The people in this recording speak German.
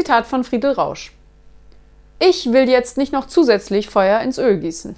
Zitat von Friedel Rausch. Ich will jetzt nicht noch zusätzlich Feuer ins Öl gießen.